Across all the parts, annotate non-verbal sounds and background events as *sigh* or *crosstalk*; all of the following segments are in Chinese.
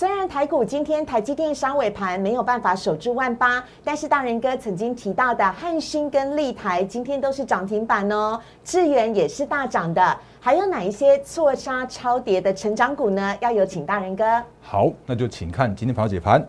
虽然台股今天台积电商尾盘没有办法守住万八，但是大人哥曾经提到的汉芯跟立台今天都是涨停板哦，智源也是大涨的。还有哪一些错杀超跌的成长股呢？要有请大人哥。好，那就请看今天盘后解盘。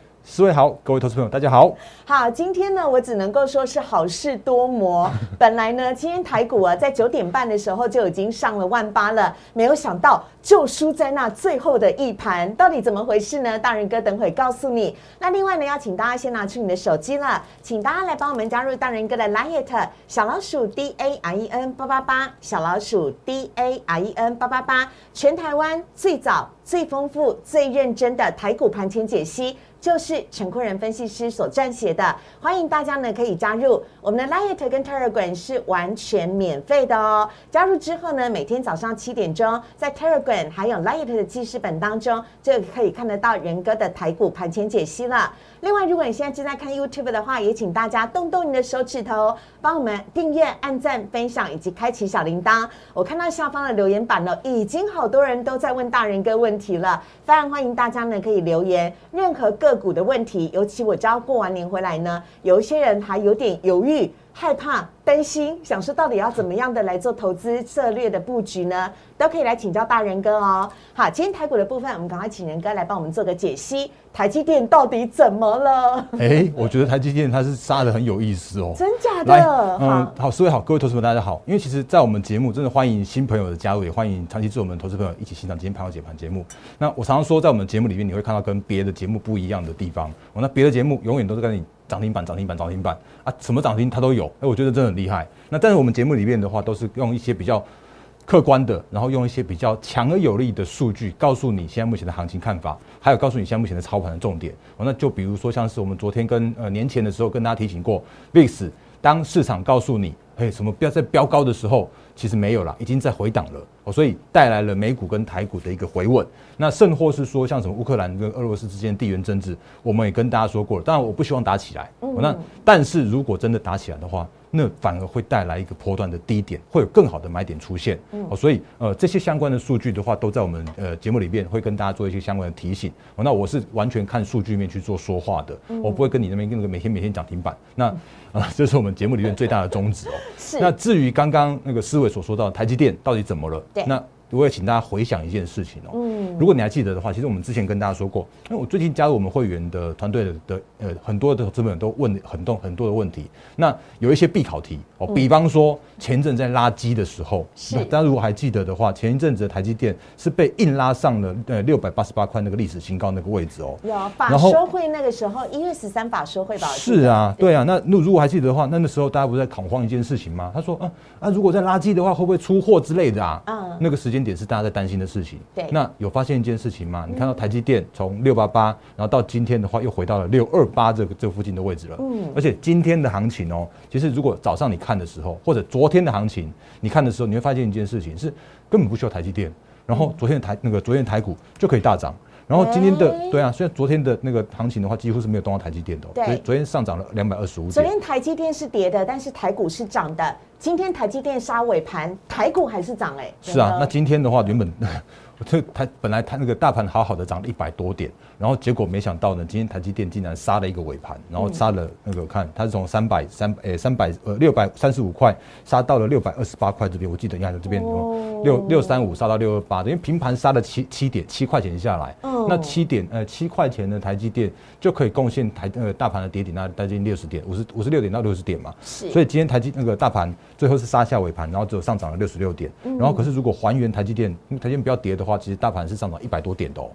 四位好，各位投资朋友，大家好。好，今天呢，我只能够说是好事多磨。*laughs* 本来呢，今天台股啊，在九点半的时候就已经上了万八了，没有想到就输在那最后的一盘，到底怎么回事呢？大人哥等会告诉你。那另外呢，要请大家先拿出你的手机了，请大家来帮我们加入大人哥的 Line 小老鼠 D A R E N 八八八，小老鼠 D A R E N 八八八，全台湾最早、最丰富、最认真的台股盘前解析。就是陈坤仁分析师所撰写的，欢迎大家呢可以加入我们的 Light 跟 Telegram 是完全免费的哦。加入之后呢，每天早上七点钟，在 Telegram 还有 Light 的记事本当中，就可以看得到仁哥的台股盘前解析了。另外，如果你现在正在看 YouTube 的话，也请大家动动你的手指头，帮我们订阅、按赞、分享以及开启小铃铛。我看到下方的留言板呢，已经好多人都在问大人哥问题了，非常欢迎大家呢可以留言任何个股的问题。尤其我知道过完年回来呢，有一些人还有点犹豫。害怕、担心，想说到底要怎么样的来做投资策略的布局呢？都可以来请教大人哥哦。好，今天台股的部分，我们赶快请仁哥来帮我们做个解析。台积电到底怎么了？哎，我觉得台积电它是杀的很有意思哦。真假的？嗯，好，四位好，各位投资朋友大家好。因为其实，在我们节目，真的欢迎新朋友的加入，也欢迎长期做我们投资朋友一起欣赏今天盘后解盘节目。那我常常说，在我们节目里面，你会看到跟别的节目不一样的地方。哦，那别的节目永远都是跟你。涨停板，涨停板，涨停板啊！什么涨停它都有，哎，我觉得真的很厉害。那但是我们节目里面的话，都是用一些比较客观的，然后用一些比较强而有力的数据，告诉你现在目前的行情看法，还有告诉你现在目前的操盘的重点。哦，那就比如说像是我们昨天跟呃年前的时候跟大家提醒过，VIX，当市场告诉你，嘿，什么不要在飙高的时候。其实没有了，已经在回档了哦，所以带来了美股跟台股的一个回稳。那甚或是说，像什么乌克兰跟俄罗斯之间地缘政治，我们也跟大家说过了。当然，我不希望打起来。那但是如果真的打起来的话，那反而会带来一个波段的低点，会有更好的买点出现。哦，所以呃，这些相关的数据的话，都在我们呃节目里面会跟大家做一些相关的提醒。哦，那我是完全看数据面去做说话的，我不会跟你那边那个每天每天涨停板。那 *laughs* 啊，这是我们节目里面最大的宗旨哦。*laughs* 是。那至于刚刚那个思维所说到台积电到底怎么了？对。那我也请大家回想一件事情哦。嗯。如果你还记得的话，其实我们之前跟大家说过，因为我最近加入我们会员的团队的的呃很多的资本都问很多很多的问题。那有一些必考题哦，比方说前阵在拉机的时候，是。大家如果还记得的话，前一阵子的台积电是被硬拉上了呃六百八十八块那个历史新高那个位置哦。有法收会那个时候一月十三法收会吧？是啊，对啊。那那如果还记得的话，那那时候大家不是在恐慌一件事情吗？他说啊啊，如果在垃圾的话，会不会出货之类的啊？嗯。那个时间点是大家在担心的事情。对。那有发现一件事情吗？你看到台积电从六八八，然后到今天的话又回到了六二八这个这附近的位置了。嗯。而且今天的行情哦，其实如果早上你看的时候，或者昨天的行情你看的时候，你会发现一件事情是根本不需要台积电，然后昨天的台那个昨天台股就可以大涨。然后今天的对啊，虽然昨天的那个行情的话，几乎是没有动到台积电的，所以昨天上涨了两百二十五。昨天台积电是跌的，但是台股是涨的。今天台积电杀尾盘，台股还是涨哎。是啊，那今天的话，原本。*laughs* 这台本来它那个大盘好好的涨了一百多点，然后结果没想到呢，今天台积电竟然杀了一个尾盘，然后杀了那个看它是从三百三诶三百呃六百三十五块杀到了六百二十八块这边，我记得应该在这边六六三五杀到六二八，等于平盘杀了七七点七块钱下来，那七点呃七块钱的台积电就可以贡献台呃大盘的跌点那大近六十点五十五十六点到六十点嘛，是，所以今天台积那个大盘最后是杀下尾盘，然后只有上涨了六十六点，然后可是如果还原台积电，台积电不要跌的话。其实大盘是上涨一百多点的哦，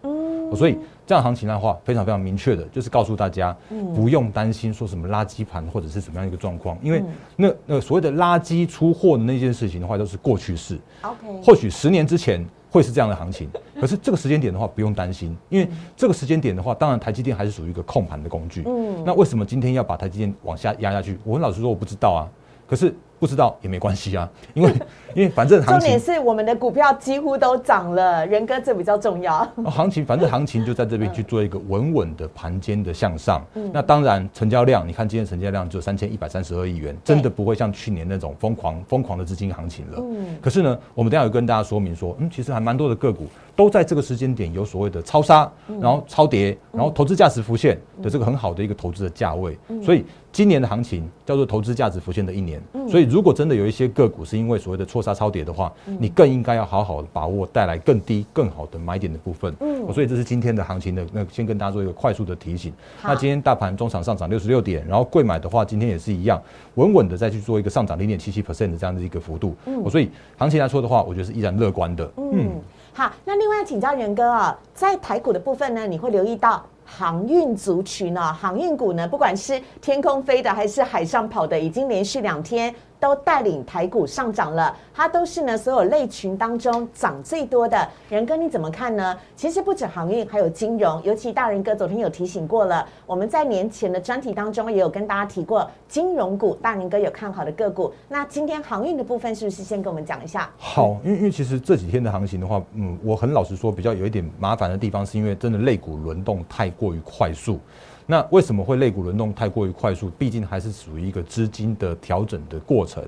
所以这样行情的话，非常非常明确的，就是告诉大家，不用担心说什么垃圾盘或者是什么样一个状况，因为那那所谓的垃圾出货的那件事情的话，都是过去式。OK，或许十年之前。会是这样的行情。可是这个时间点的话，不用担心，因为这个时间点的话，当然台积电还是属于一个控盘的工具。嗯，那为什么今天要把台积电往下压下去？我跟老师说，我不知道啊。可是不知道也没关系啊，因为 *laughs* 因为反正重点是我们的股票几乎都涨了，仁哥这比较重要。行情反正行情就在这边去做一个稳稳的盘间的向上。那当然成交量，你看今天成交量只有三千一百三十二亿元，真的不会像去年那种疯狂疯狂的资金行情了。嗯。可是呢，我们等下有跟大家说明说，嗯，其实还蛮多的个股都在这个时间点有所谓的超杀，然后超跌，然后投资价值浮现的这个很好的一个投资的价位，所以。今年的行情叫做投资价值浮现的一年，所以如果真的有一些个股是因为所谓的错杀超跌的话，你更应该要好好的把握带来更低、更好的买点的部分。嗯，所以这是今天的行情的那先跟大家做一个快速的提醒。那今天大盘中场上涨六十六点，然后贵买的话今天也是一样稳稳的再去做一个上涨零点七七 percent 的这样的一个幅度。嗯，所以行情来说的话，我觉得是依然乐观的。嗯，好，那另外请教元哥啊，在台股的部分呢，你会留意到。航运族群呢，航运股呢，不管是天空飞的还是海上跑的，已经连续两天。都带领台股上涨了，它都是呢所有类群当中涨最多的。仁哥你怎么看呢？其实不止航运，还有金融，尤其大仁哥昨天有提醒过了，我们在年前的专题当中也有跟大家提过金融股，大仁哥有看好的个股。那今天航运的部分是不是先跟我们讲一下？好，因为因为其实这几天的行情的话，嗯，我很老实说，比较有一点麻烦的地方，是因为真的类股轮动太过于快速。那为什么会肋骨轮动太过于快速？毕竟还是属于一个资金的调整的过程。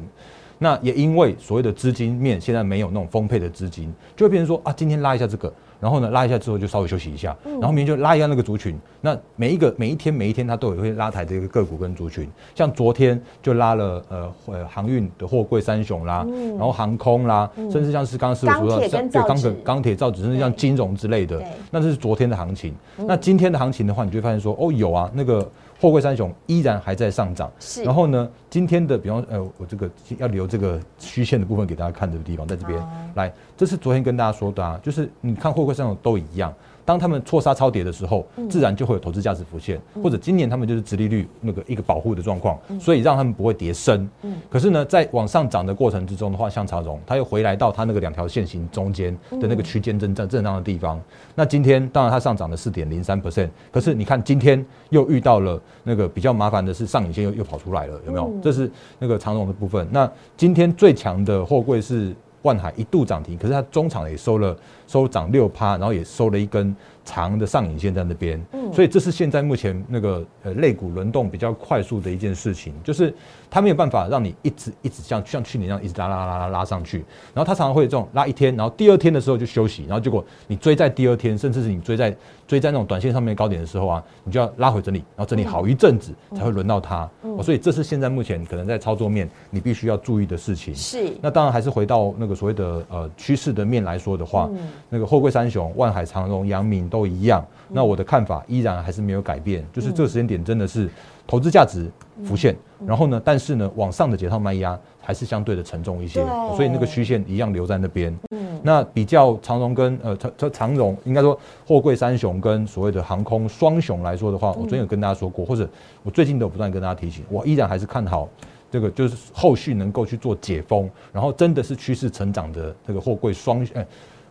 那也因为所谓的资金面现在没有那种丰沛的资金，就会变成说啊，今天拉一下这个。然后呢，拉一下之后就稍微休息一下，然后明天就拉一下那个族群。那每一个每一天每一天，它都有会拉抬这个个股跟族群。像昨天就拉了呃呃航运的货柜三雄啦，然后航空啦，甚至像是刚刚师傅说的对钢铁钢铁造纸，甚至像金融之类的，那这是昨天的行情。那今天的行情的话，你就会发现说哦有啊那个。货柜三雄依然还在上涨，是。然后呢，今天的比方呃，我这个要留这个虚线的部分给大家看这个地方，在这边来，这是昨天跟大家说的啊，就是你看货柜三雄都一样。当他们错杀超跌的时候，自然就会有投资价值浮现，或者今年他们就是殖利率那个一个保护的状况，所以让他们不会跌深。可是呢，在往上涨的过程之中的话，像长荣，它又回来到它那个两条线型中间的那个区间震荡震荡的地方。那今天当然它上涨了四点零三 percent，可是你看今天又遇到了那个比较麻烦的是上影线又又跑出来了，有没有？这是那个长荣的部分。那今天最强的货柜是。万海一度涨停，可是它中场也收了收涨六趴，然后也收了一根长的上影线在那边，所以这是现在目前那个呃肋骨轮动比较快速的一件事情，就是它没有办法让你一直一直像像去年一样一直拉拉拉拉拉上去，然后它常常会这种拉一天，然后第二天的时候就休息，然后结果你追在第二天，甚至是你追在。追在那种短线上面高点的时候啊，你就要拉回整理，然后整理好一阵子才会轮到它。所以这是现在目前可能在操作面你必须要注意的事情。是。那当然还是回到那个所谓的呃趋势的面来说的话，那个货柜三雄、万海、长荣、阳明都一样。那我的看法依然还是没有改变，就是这个时间点真的是投资价值浮现，然后呢，但是呢，往上的解套卖压还是相对的沉重一些，所以那个虚线一样留在那边。那比较长荣跟呃长长长荣，应该说货柜三雄跟所谓的航空双雄来说的话，我昨天有跟大家说过，或者我最近都不断跟大家提醒，我依然还是看好这个，就是后续能够去做解封，然后真的是趋势成长的这个货柜双呃。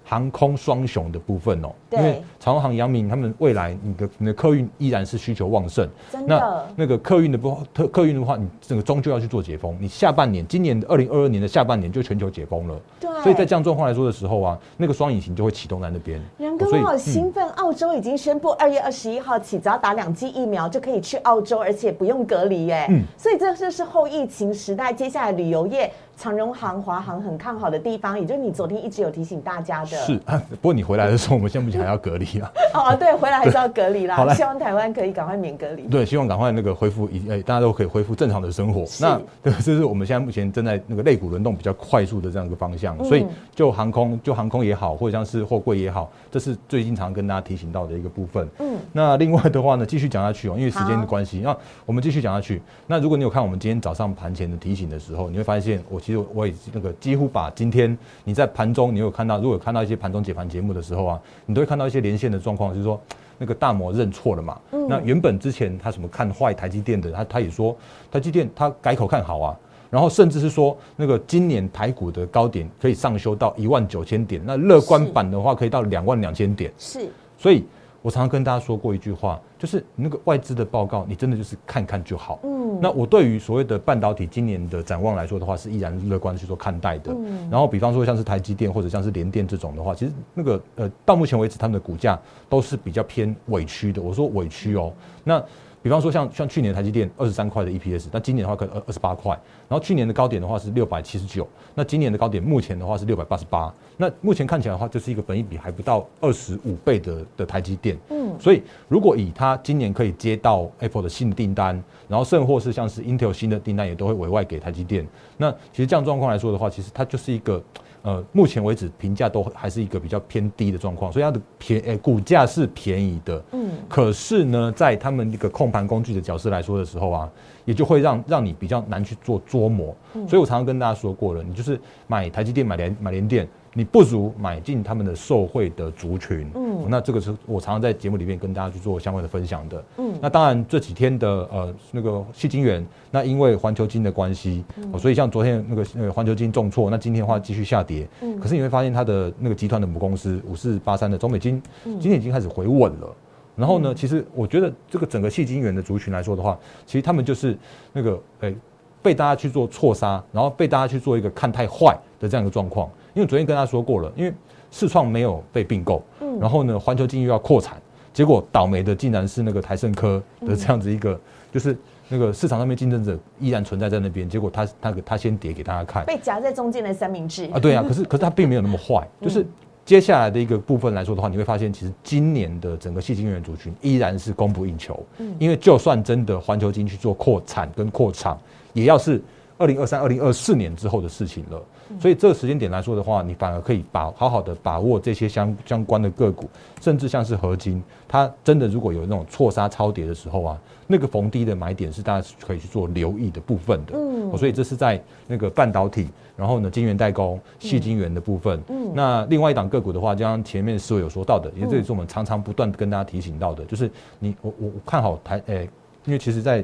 航空双雄的部分哦，因为长荣航、阳明他们未来你的你的客运依然是需求旺盛，那那个客运的不特客运的话，你这个终究要去做解封。你下半年，今年二零二二年的下半年就全球解封了，对。所以在这样状况来说的时候啊，那个双引擎就会启动在那边。杨哥，我好兴奋！澳洲已经宣布二月二十一号起，只要打两剂疫苗就可以去澳洲，而且不用隔离耶。嗯。所以这就是后疫情时代，接下来旅游业。长荣航、华航很看好的地方，也就是你昨天一直有提醒大家的。是，不过你回来的时候，我们现在目前还要隔离啊。*laughs* 哦，对，回来还是要隔离 *laughs* 啦。希望台湾可以赶快免隔离。对，希望赶快那个恢复，一诶，大家都可以恢复正常的生活。那 *laughs* 这是我们现在目前正在那个肋骨轮动比较快速的这样一个方向。所以，就航空，就航空也好，或者像是货柜也好，这是最经常跟大家提醒到的一个部分。嗯。那另外的话呢，继续讲下去哦，因为时间的关系，那我们继续讲下去。那如果你有看我们今天早上盘前的提醒的时候，你会发现我其实我也那个。几乎把今天你在盘中，你有看到，如果有看到一些盘中解盘节目的时候啊，你都会看到一些连线的状况，就是说那个大摩认错了嘛。那原本之前他什么看坏台积电的，他他也说台积电他改口看好啊。然后甚至是说那个今年台股的高点可以上修到一万九千点，那乐观版的话可以到两万两千点。是，所以我常常跟大家说过一句话，就是那个外资的报告，你真的就是看看就好。嗯，那我对于所谓的半导体今年的展望来说的话，是依然乐观去做看待的。嗯，然后比方说像是台积电或者像是联电这种的话，其实那个呃到目前为止他们的股价都是比较偏委屈的。我说委屈哦，那。比方说像像去年台积电二十三块的 EPS，那今年的话可能二二十八块，然后去年的高点的话是六百七十九，那今年的高点目前的话是六百八十八，那目前看起来的话就是一个本益比还不到二十五倍的的台积电，嗯，所以如果以它今年可以接到 Apple 的新的订单，然后甚或是像是 Intel 新的订单也都会委外给台积电，那其实这样状况来说的话，其实它就是一个。呃，目前为止评价都还是一个比较偏低的状况，所以它的便诶股价是便宜的，嗯，可是呢，在他们一个控盘工具的角色来说的时候啊，也就会让让你比较难去做琢磨，所以我常常跟大家说过了，你就是买台积电、买联买联电。你不如买进他们的受贿的族群，嗯，那这个是我常常在节目里面跟大家去做相关的分享的，嗯，那当然这几天的呃那个细金元，那因为环球金的关系，所以像昨天那个呃环球金重挫，那今天的话继续下跌，嗯，可是你会发现它的那个集团的母公司五四八三的中美金，今天已经开始回稳了，然后呢，其实我觉得这个整个细金元的族群来说的话，其实他们就是那个诶被大家去做错杀，然后被大家去做一个看太坏的这样一个状况。因为昨天跟他说过了，因为世创没有被并购，嗯，然后呢，环球金又要扩产，结果倒霉的竟然是那个台盛科的这样子一个，就是那个市场上面竞争者依然存在在那边，结果他他他先跌给大家看，被夹在中间的三明治。啊，对啊，可是可是他并没有那么坏，*laughs* 就是接下来的一个部分来说的话，你会发现其实今年的整个细晶圆族群依然是供不应求，嗯，因为就算真的环球金去做扩产跟扩厂，也要是二零二三、二零二四年之后的事情了。所以这个时间点来说的话，你反而可以把好好的把握这些相相关的个股，甚至像是合金，它真的如果有那种错杀超跌的时候啊，那个逢低的买点是大家可以去做留意的部分的。嗯，所以这是在那个半导体，然后呢晶圆代工、细晶圆的部分。嗯，那另外一档个股的话，就像前面师傅有说到的，因为这也是我们常常不断跟大家提醒到的，就是你我我看好台诶，因为其实在。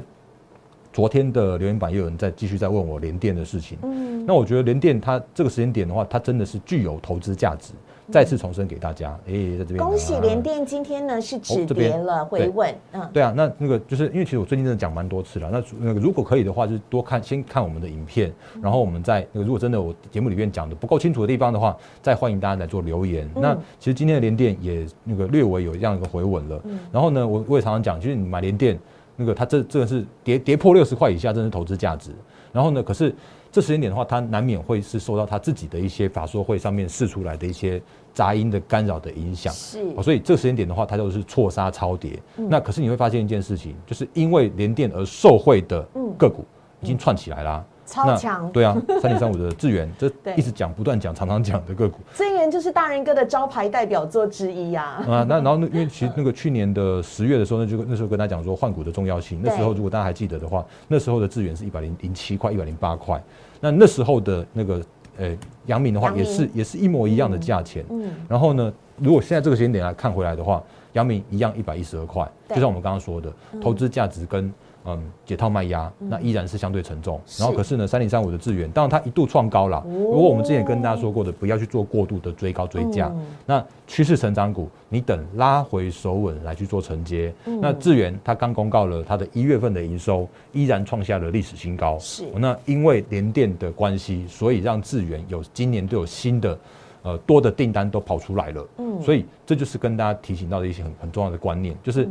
昨天的留言板也有人在继续在问我联电的事情，嗯，那我觉得联电它这个时间点的话，它真的是具有投资价值。再次重申给大家，哎，在这边恭喜联电今天呢是止跌了回稳，嗯，对啊，那那个就是因为其实我最近真的讲蛮多次了，那那个如果可以的话，就是多看先看我们的影片，然后我们在那个如果真的我节目里面讲的不够清楚的地方的话，再欢迎大家来做留言。那其实今天的联电也那个略微有这样一个回稳了，然后呢，我我也常常讲，就是你买联电。那个它这这个是跌跌破六十块以下，真是投资价值。然后呢，可是这时间点的话，它难免会是受到它自己的一些法说会上面试出来的一些杂音的干扰的影响。是，所以这个时间点的话，它就是错杀超跌。那可是你会发现一件事情，就是因为连电而受惠的个股已经串起来了。超强，对啊，三零三五的智源，这一直讲、不断讲、常常讲的个股，智源就是大人哥的招牌代表作之一呀。啊，那然后因为其实那个去年的十月的时候，那就那时候跟他讲说换股的重要性。那时候如果大家还记得的话，那时候的智源是一百零零七块、一百零八块。那那时候的那个呃阳明的话，也是也是一模一样的价钱。嗯。然后呢，如果现在这个时间点来看回来的话，阳明一样一百一十二块，就像我们刚刚说的，投资价值跟。嗯，解套卖压，那依然是相对沉重。然后可是呢，三零三五的资源，当然它一度创高了。如果我们之前跟大家说过的，不要去做过度的追高追价。那趋势成长股，你等拉回手稳来去做承接。那智源它刚公告了它的一月份的营收，依然创下了历史新高。是。那因为联电的关系，所以让智源有今年都有新的呃多的订单都跑出来了。嗯。所以这就是跟大家提醒到的一些很很重要的观念，就是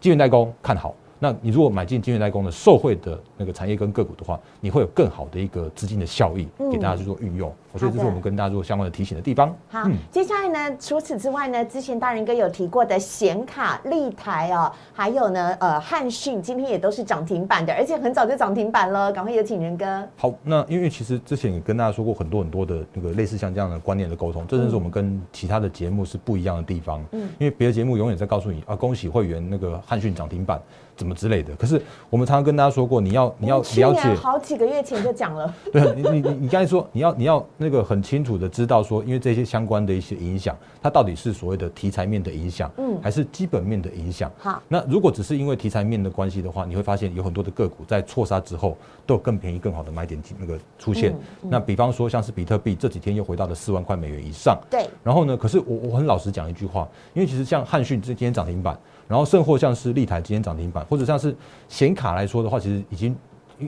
晶圆代工看好。那你如果买进金源代工的受惠的那个产业跟个股的话，你会有更好的一个资金的效益给大家去做运用。所以这是我们跟大家做相关的提醒的地方。好，接下来呢，除此之外呢，之前大人哥有提过的显卡、立台哦，还有呢，呃，汉讯今天也都是涨停板的，而且很早就涨停板了。赶快有请仁哥。好，那因为其实之前也跟大家说过很多很多的那个类似像这样的观念的沟通，这正是我们跟其他的节目是不一样的地方。嗯，因为别的节目永远在告诉你啊，恭喜会员那个汉讯涨停板。怎么之类的？可是我们常常跟大家说过，你要你要了解，好几个月前就讲了。*laughs* 对，你你你你刚才说你要你要那个很清楚的知道说，因为这些相关的一些影响，它到底是所谓的题材面的影响，嗯，还是基本面的影响？好，那如果只是因为题材面的关系的话，你会发现有很多的个股在错杀之后，都有更便宜、更好的买点那个出现。那比方说像是比特币这几天又回到了四万块美元以上，对。然后呢，可是我我很老实讲一句话，因为其实像汉讯这今天涨停板，然后甚或像是立台今天涨停板，或者像是显卡来说的话，其实已经。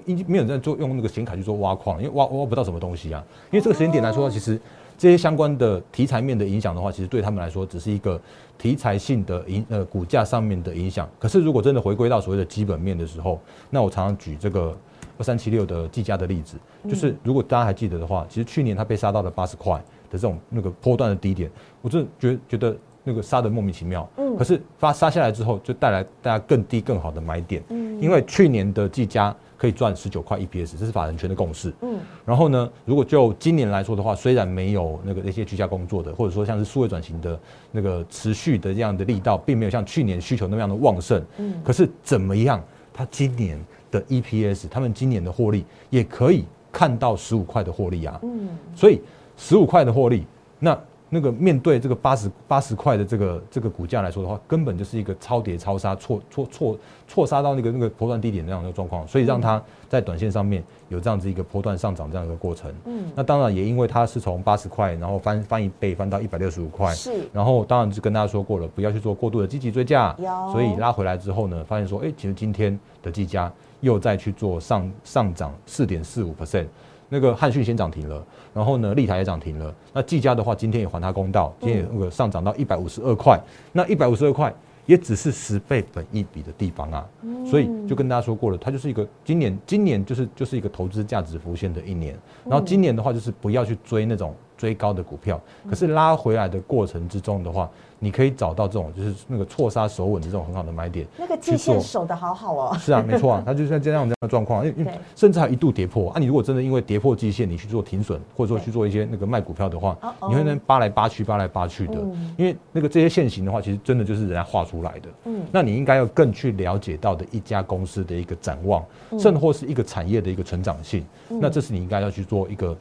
已经没有人在做用那个显卡去做挖矿，因为挖挖不到什么东西啊。因为这个时间点来说，其实这些相关的题材面的影响的话，其实对他们来说只是一个题材性的影呃股价上面的影响。可是如果真的回归到所谓的基本面的时候，那我常常举这个二三七六的技嘉的例子，就是如果大家还记得的话，其实去年它被杀到了八十块的这种那个波段的低点，我真的觉觉得那个杀的莫名其妙。嗯。可是发杀下来之后，就带来大家更低更好的买点。嗯。因为去年的技嘉。可以赚十九块 EPS，这是法人圈的共识。嗯，然后呢，如果就今年来说的话，虽然没有那个那些居家工作的，或者说像是数位转型的那个持续的这样的力道，并没有像去年需求那样的旺盛。嗯，可是怎么样，它今年的 EPS，他们今年的获利也可以看到十五块的获利啊。嗯，所以十五块的获利，那。那个面对这个八十八十块的这个这个股价来说的话，根本就是一个超跌超杀错错错错杀到那个那个波段低点那样的状况，所以让它在短线上面有这样子一个波段上涨这样一个过程。嗯，那当然也因为它是从八十块，然后翻翻一倍翻到一百六十五块，是，然后当然就跟大家说过了，不要去做过度的积极追价，所以拉回来之后呢，发现说，哎，其实今天的计价又再去做上上涨四点四五 percent。那个汉讯先涨停了，然后呢，立台也涨停了。那技嘉的话，今天也还他公道，今天也那个上涨到一百五十二块。那一百五十二块也只是十倍本一比的地方啊，所以就跟大家说过了，它就是一个今年今年就是就是一个投资价值浮现的一年。然后今年的话，就是不要去追那种追高的股票，可是拉回来的过程之中的话。你可以找到这种就是那个错杀手稳的这种很好的买点，那个季线守的好好哦。是啊，没错啊，它就像这样这样的状况，因为甚至还一度跌破啊。你如果真的因为跌破季线，你去做停损，或者说去做一些那个卖股票的话，你会那扒来扒去，扒来扒去的。因为那个这些线型的话，其实真的就是人家画出来的。嗯，那你应该要更去了解到的一家公司的一个展望，甚或是一个产业的一个成长性。那这是你应该要去做一个。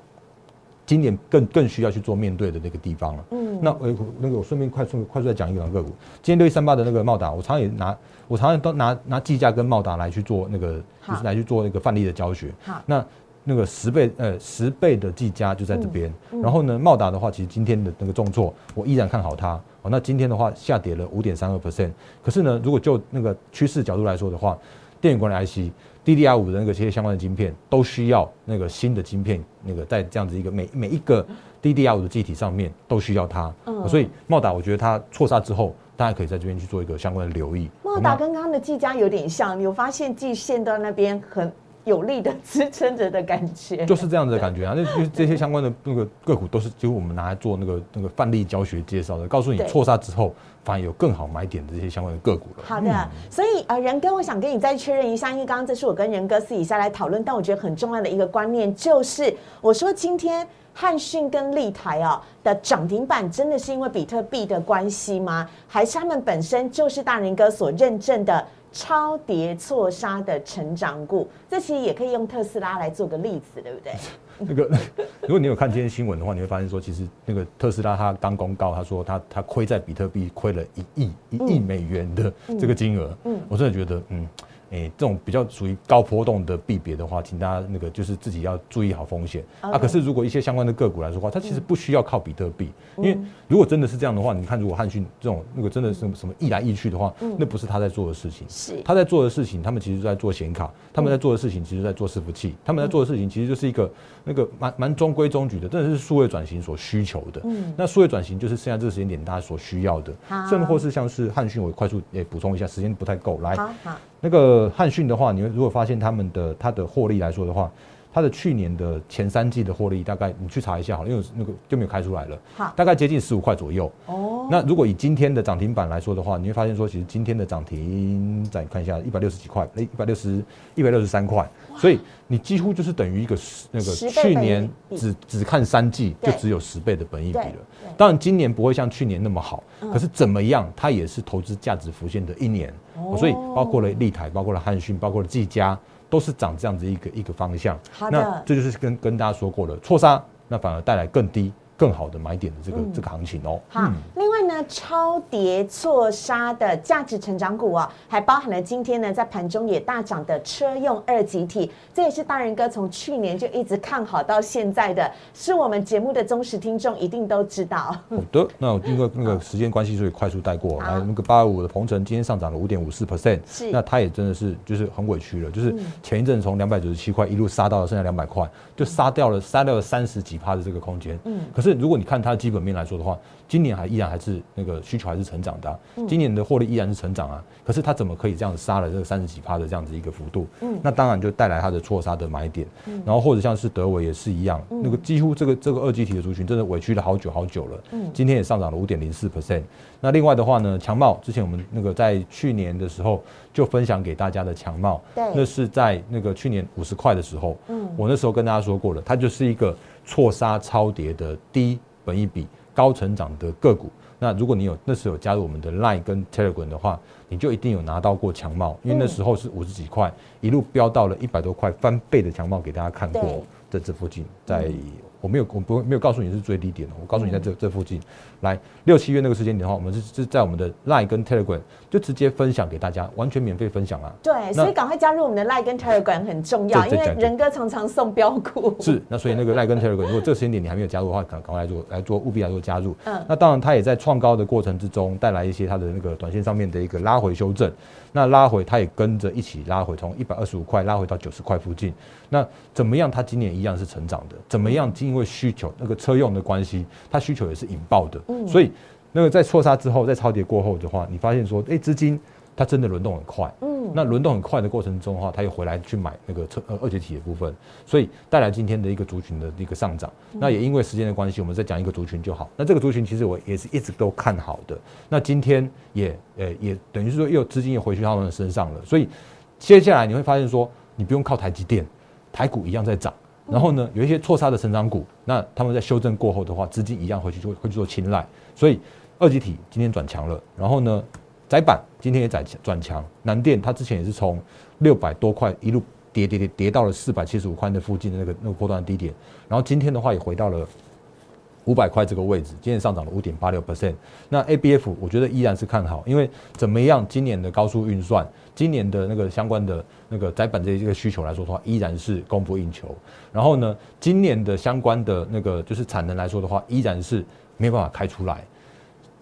今年更更需要去做面对的那个地方了。嗯，那我，那个我顺便快速快速再讲一个个股。今天六一三八的那个茂达，我常常也拿我常常都拿拿计价跟茂达来去做那个，就是来去做那个范例的教学。好，那那个十倍呃十倍的技嘉就在这边。然后呢，茂达的话，其实今天的那个重挫，我依然看好它。哦，那今天的话下跌了五点三二 percent。可是呢，如果就那个趋势角度来说的话，电源管理 IC。DDR 五的那个这些相关的晶片都需要那个新的晶片，那个在这样子一个每每一个 DDR 五的机体上面都需要它，嗯所以茂达我觉得它错杀之后，大家可以在这边去做一个相关的留意。茂达跟刚刚的技嘉有点像，你有发现技线到那边很。有力的支撑着的感觉，就是这样子的感觉啊！那就这些相关的那个个股都是，就我们拿来做那个那个范例教学介绍的，告诉你错杀之后，反而有更好买点的这些相关的个股了。好的，所以呃，仁哥，我想跟你再确认一下，因为刚刚这是我跟仁哥私底下来讨论，但我觉得很重要的一个观念就是，我说今天汉讯跟立台啊的涨停板，真的是因为比特币的关系吗？还是他们本身就是大仁哥所认证的？超跌错杀的成长股，这其实也可以用特斯拉来做个例子，对不对？*laughs* 那个，*laughs* 如果你有看今天新闻的话，你会发现说，其实那个特斯拉它刚公告，他说他他亏在比特币亏了一亿一亿美元的这个金额，嗯，我真的觉得，嗯。诶，这种比较属于高波动的币别的话，请大家那个就是自己要注意好风险啊。可是如果一些相关的个股来说话，它其实不需要靠比特币，因为如果真的是这样的话，你看如果汉讯这种那个真的是什么易来易去的话，那不是他在做的事情。是他在做的事情，他们其实在做显卡，他们在做的事情其实在做伺服器，他们在做的事情其实就是一个那个蛮蛮中规中矩的，真的是数位转型所需求的。嗯，那数位转型就是现在这个时间点大家所需要的，甚或是像是汉讯，我快速也补充一下，时间不太够，来。好好。那个汉讯的话，你如果发现他们的它的获利来说的话，它的去年的前三季的获利大概你去查一下好了，因为那个就没有开出来了。好，大概接近十五块左右。哦。那如果以今天的涨停板来说的话，你会发现说，其实今天的涨停再看一下一百六十几块，哎，一百六十一百六十三块。所以你几乎就是等于一个十那个去年只只看三季就只有十倍的本益比了。当然今年不会像去年那么好，可是怎么样，它也是投资价值浮现的一年。所以包括了立台，包括了汉讯，包括了技嘉，都是涨这样子一个一个方向。那这就是跟跟大家说过了，错杀那反而带来更低。更好的买点的这个这个行情哦。好，另外呢，超跌错杀的价值成长股啊，还包含了今天呢在盘中也大涨的车用二级体，这也是大人哥从去年就一直看好到现在的，是我们节目的忠实听众一定都知道。好的，那因为那个时间关系，所以快速带过。来，那个八二五的鹏程今天上涨了五点五四 percent，是，那它也真的是就是很委屈了，就是前一阵从两百九十七块一路杀到了剩下两百块，就杀掉了杀掉了三十几趴的这个空间。嗯，可是如果你看它的基本面来说的话，今年还依然还是那个需求还是成长的，今年的获利依然是成长啊。可是它怎么可以这样子杀了这个三十几趴的这样子一个幅度？嗯，那当然就带来它的错杀的买点。嗯，然后或者像是德维也是一样，那个几乎这个这个二级体的族群真的委屈了好久好久了。嗯，今天也上涨了五点零四 percent。那另外的话呢，强茂之前我们那个在去年的时候就分享给大家的强茂，对，那是在那个去年五十块的时候，嗯，我那时候跟大家说过了，它就是一个错杀超跌的低本一比。高成长的个股，那如果你有那时候有加入我们的 Line 跟 Telegram 的话，你就一定有拿到过强茂，因为那时候是五十几块，一路飙到了一百多块，翻倍的强茂给大家看过，在这附近，在。我没有，我不没有告诉你是最低点的。我告诉你在这这附近，来六七月那个时间点的话，我们是是在我们的 Line 跟 Telegram 就直接分享给大家，完全免费分享啊。对，所以赶快加入我们的 Line 跟 Telegram 很重要，因为仁哥常常送标股。是，那所以那个 Line 跟 Telegram，如果这个时间点你还没有加入的话，赶赶快来做来做，务必来做加入。嗯，那当然它也在创高的过程之中带来一些它的那个短线上面的一个拉回修正。那拉回，它也跟着一起拉回，从一百二十五块拉回到九十块附近。那怎么样？它今年一样是成长的。怎么样？因为需求那个车用的关系，它需求也是引爆的。嗯。所以那个在错杀之后，在超跌过后的话，你发现说，哎，资金它真的轮动很快。嗯。那轮动很快的过程中的话，它又回来去买那个车呃二级体的部分，所以带来今天的一个族群的一个上涨。那也因为时间的关系，我们再讲一个族群就好。那这个族群其实我也是一直都看好的。那今天也呃也等于是说又资金又回去他们的身上了。所以接下来你会发现说，你不用靠台积电，台股一样在涨。然后呢，有一些错杀的成长股，那他们在修正过后的话，资金一样回去就会去做青睐。所以二级体今天转强了。然后呢？窄板今天也转转强，南电它之前也是从六百多块一路跌跌跌跌到了四百七十五块那附近的那个那个波段低点，然后今天的话也回到了五百块这个位置，今天上涨了五点八六 percent。那 A B F 我觉得依然是看好，因为怎么样，今年的高速运算，今年的那个相关的那个窄板这一个需求来说的话，依然是供不应求。然后呢，今年的相关的那个就是产能来说的话，依然是没有办法开出来。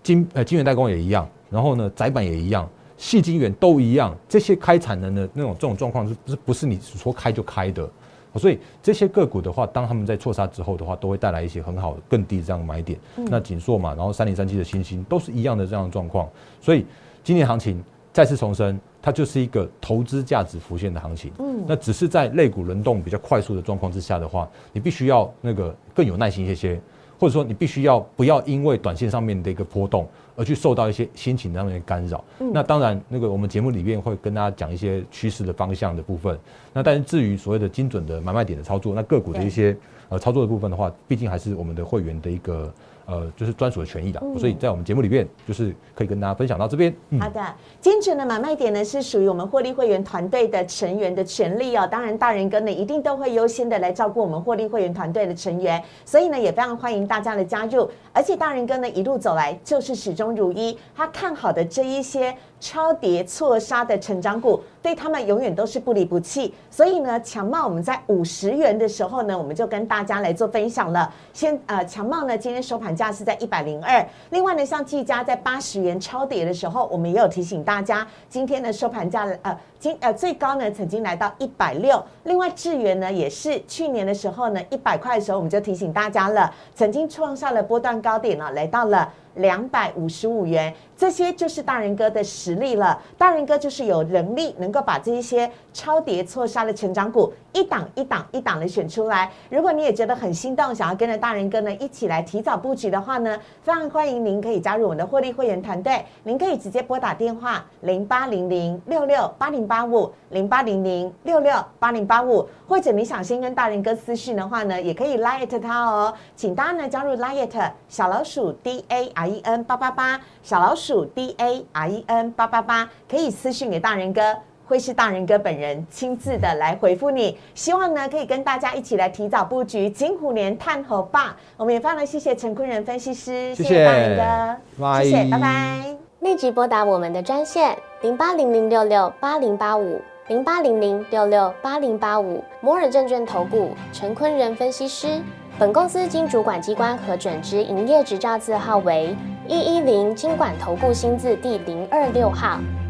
金呃金源代工也一样。然后呢，窄板也一样，细晶圆都一样，这些开产能的那种这种状况是不是不是你说开就开的？所以这些个股的话，当他们在错杀之后的话，都会带来一些很好的更低这样买点。那锦硕嘛，然后三零三七的星星都是一样的这样的状况。所以今年行情再次重申，它就是一个投资价值浮现的行情。嗯，那只是在类股轮动比较快速的状况之下的话，你必须要那个更有耐心一些些。或者说，你必须要不要因为短线上面的一个波动而去受到一些心情上面的干扰？那当然，那个我们节目里面会跟大家讲一些趋势的方向的部分。那但是至于所谓的精准的买卖点的操作，那个股的一些呃操作的部分的话，毕竟还是我们的会员的一个。呃，就是专属的权益的，所以在我们节目里面，就是可以跟大家分享到这边。好的，精准的买卖点呢，是属于我们获利会员团队的成员的权利哦。当然，大人哥呢一定都会优先的来照顾我们获利会员团队的成员，所以呢也非常欢迎大家的加入。而且大人哥呢一路走来就是始终如一，他看好的这一些。超跌错杀的成长股，对他们永远都是不离不弃。所以呢，强茂我们在五十元的时候呢，我们就跟大家来做分享了。先呃，强茂呢今天收盘价是在一百零二。另外呢，像技嘉在八十元超跌的时候，我们也有提醒大家，今天的收盘价呃，今呃最高呢曾经来到一百六。另外智源呢也是去年的时候呢一百块的时候，我们就提醒大家了，曾经创下了波段高点了，来到了。两百五十五元，这些就是大人哥的实力了。大人哥就是有能力能够把这一些超跌错杀的成长股一档一档一档的选出来。如果你也觉得很心动，想要跟着大人哥呢一起来提早布局的话呢，非常欢迎您可以加入我们的获利会员团队。您可以直接拨打电话零八零零六六八零八五零八零零六六八零八五，或者你想先跟大人哥私讯的话呢，也可以拉 at 他哦。请大家呢加入拉 at 小老鼠 D A。R E N 八八八小老鼠 D A R E N 八八八可以私信给大人哥，会是大人哥本人亲自的来回复你。希望呢可以跟大家一起来提早布局金虎年探猴吧。我们也非常谢谢陈坤仁分析师，谢谢大人哥，拜谢谢，拜拜。立即拨打我们的专线零八零零六六八零八五零八零零六六八零八五摩尔证券投顾陈坤仁分析师。本公司经主管机关核准之营业执照字号为一一零金管投顾新字第零二六号。